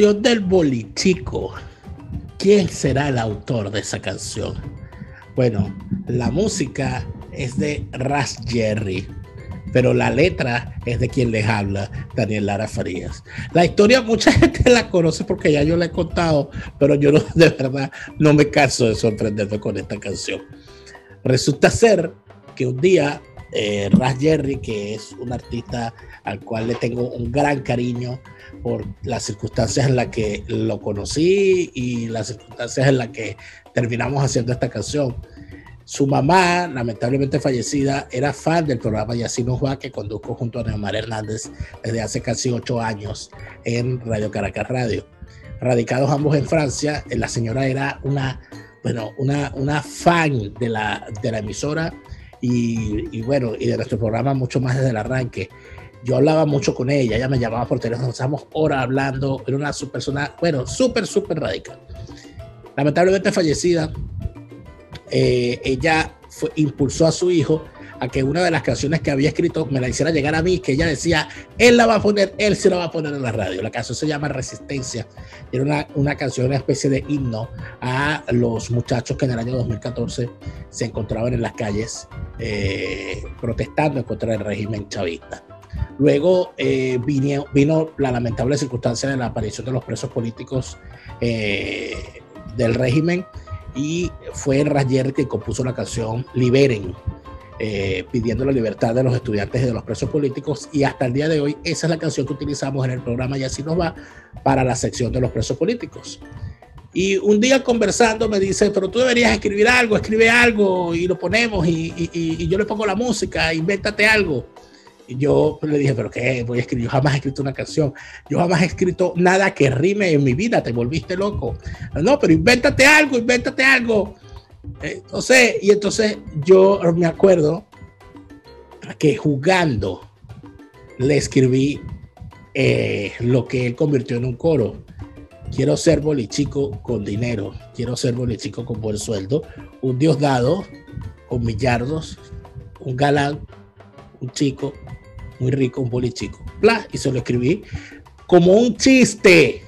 del bolichico. ¿Quién será el autor de esa canción? Bueno, la música es de Ras Jerry, pero la letra es de quien les habla, Daniel Lara Farías. La historia mucha *laughs* gente la conoce porque ya yo la he contado, pero yo de verdad no me canso de sorprenderme con esta canción. Resulta ser que un día eh, Ras Jerry, que es un artista al cual le tengo un gran cariño por las circunstancias en las que lo conocí y las circunstancias en las que terminamos haciendo esta canción. Su mamá, lamentablemente fallecida, era fan del programa Y así nos va que conduzco junto a Neomar Hernández desde hace casi ocho años en Radio Caracas Radio. Radicados ambos en Francia, la señora era una, bueno, una, una fan de la, de la emisora y, y, bueno, y de nuestro programa mucho más desde el arranque. Yo hablaba mucho con ella, ella me llamaba por teléfono, estábamos horas hablando, era una persona, bueno, súper, súper radical. Lamentablemente fallecida, eh, ella fue, impulsó a su hijo a que una de las canciones que había escrito me la hiciera llegar a mí, que ella decía, él la va a poner, él se la va a poner en la radio. La canción se llama Resistencia. Era una, una canción, una especie de himno a los muchachos que en el año 2014 se encontraban en las calles eh, protestando contra el régimen chavista. Luego eh, vino, la lamentable circunstancia de la aparición de los presos políticos eh, del régimen y fue Rayer que compuso la canción Liberen, eh, pidiendo la libertad de los estudiantes y de los presos políticos y hasta el día de hoy esa es la canción que utilizamos en el programa Y así nos va para la sección de los presos políticos. Y un día conversando me dice, pero tú deberías escribir algo, escribe algo y lo ponemos y, y, y yo le pongo la música, invéntate algo yo le dije, pero ¿qué? Voy a escribir, yo jamás he escrito una canción, yo jamás he escrito nada que rime en mi vida, te volviste loco. No, pero invéntate algo, invéntate algo. Entonces, y entonces yo me acuerdo que jugando le escribí eh, lo que él convirtió en un coro. Quiero ser bolichico con dinero, quiero ser bolichico con buen sueldo, un dios dado con millardos, un galán, un chico muy rico, un bolichico. Bla, y se lo escribí como un chiste.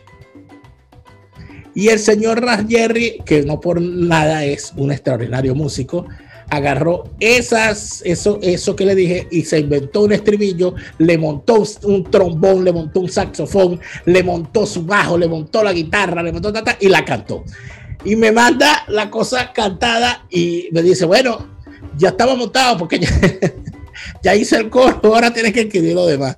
Y el señor Jerry, que no por nada es un extraordinario músico, agarró esas, eso, eso que le dije y se inventó un estribillo, le montó un trombón, le montó un saxofón, le montó su bajo, le montó la guitarra, le montó tata, y la cantó. Y me manda la cosa cantada y me dice, bueno, ya estaba montado porque ya, *laughs* ya hice el coro, ahora tienes que escribir lo demás.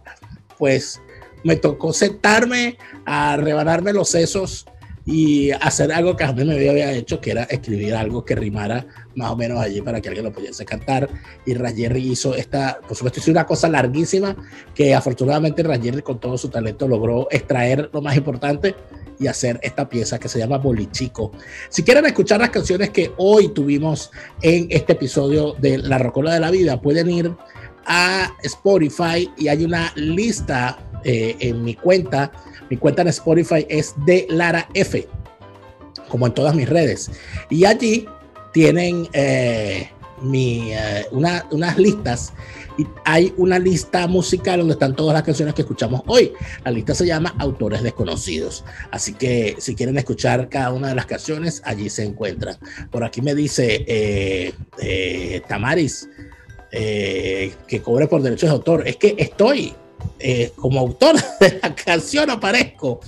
Pues me tocó sentarme a rebanarme los sesos y hacer algo que mí me había hecho, que era escribir algo que rimara más o menos allí para que alguien lo pudiese cantar. Y Rayerry hizo esta, por supuesto, hizo una cosa larguísima que afortunadamente Rayerry con todo su talento logró extraer lo más importante y hacer esta pieza que se llama Bolichico. Si quieren escuchar las canciones que hoy tuvimos en este episodio de La Rocola de la Vida, pueden ir a Spotify y hay una lista eh, en mi cuenta. Mi cuenta en Spotify es de Lara F, como en todas mis redes. Y allí tienen eh, mi, eh, una, unas listas y hay una lista musical donde están todas las canciones que escuchamos hoy. La lista se llama Autores Desconocidos. Así que si quieren escuchar cada una de las canciones, allí se encuentran. Por aquí me dice eh, Tamaris que cobre por derechos de autor. Es que estoy eh, como autor *laughs* de la canción aparezco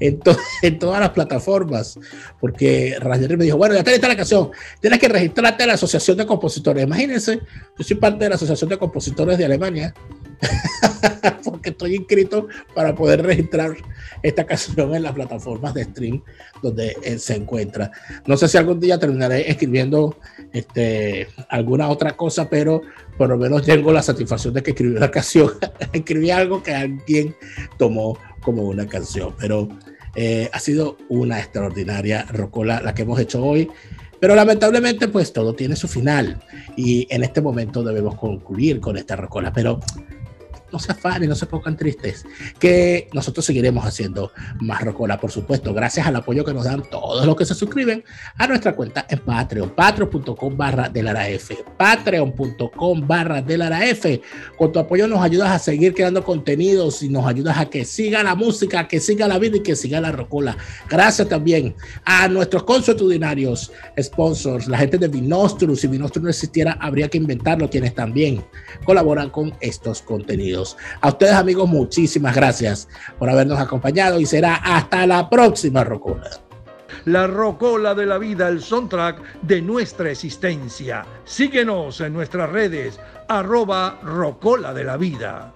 en, *laughs* en, todas las plataformas, porque Rayer me dijo, bueno, ya está la canción, tienes que registrarte a la Asociación de Compositores. Imagínense, yo soy parte de la Asociación de Compositores de Alemania, *laughs* porque estoy inscrito para poder registrar esta canción en las plataformas de stream donde él se encuentra. No sé si algún día terminaré escribiendo este, alguna otra cosa, pero por lo menos tengo la satisfacción de que escribí una *laughs* canción, escribí algo que alguien tomó como una canción, pero eh, ha sido una extraordinaria rocola la que hemos hecho hoy. Pero lamentablemente, pues todo tiene su final y en este momento debemos concluir con esta rocola. Pero no se afanen, no se pongan tristes, que nosotros seguiremos haciendo más Rocola, por supuesto, gracias al apoyo que nos dan todos los que se suscriben a nuestra cuenta en Patreon, patreon.com barra patreon.com barra. Con tu apoyo nos ayudas a seguir creando contenidos y nos ayudas a que siga la música, que siga la vida y que siga la Rocola. Gracias también a nuestros consuetudinarios, sponsors, la gente de Vinostru. Si Vinostru no existiera, habría que inventarlo, quienes también colaboran con estos contenidos. A ustedes, amigos, muchísimas gracias por habernos acompañado y será hasta la próxima Rocola. La Rocola de la Vida, el soundtrack de nuestra existencia. Síguenos en nuestras redes, arroba Rocola de la Vida.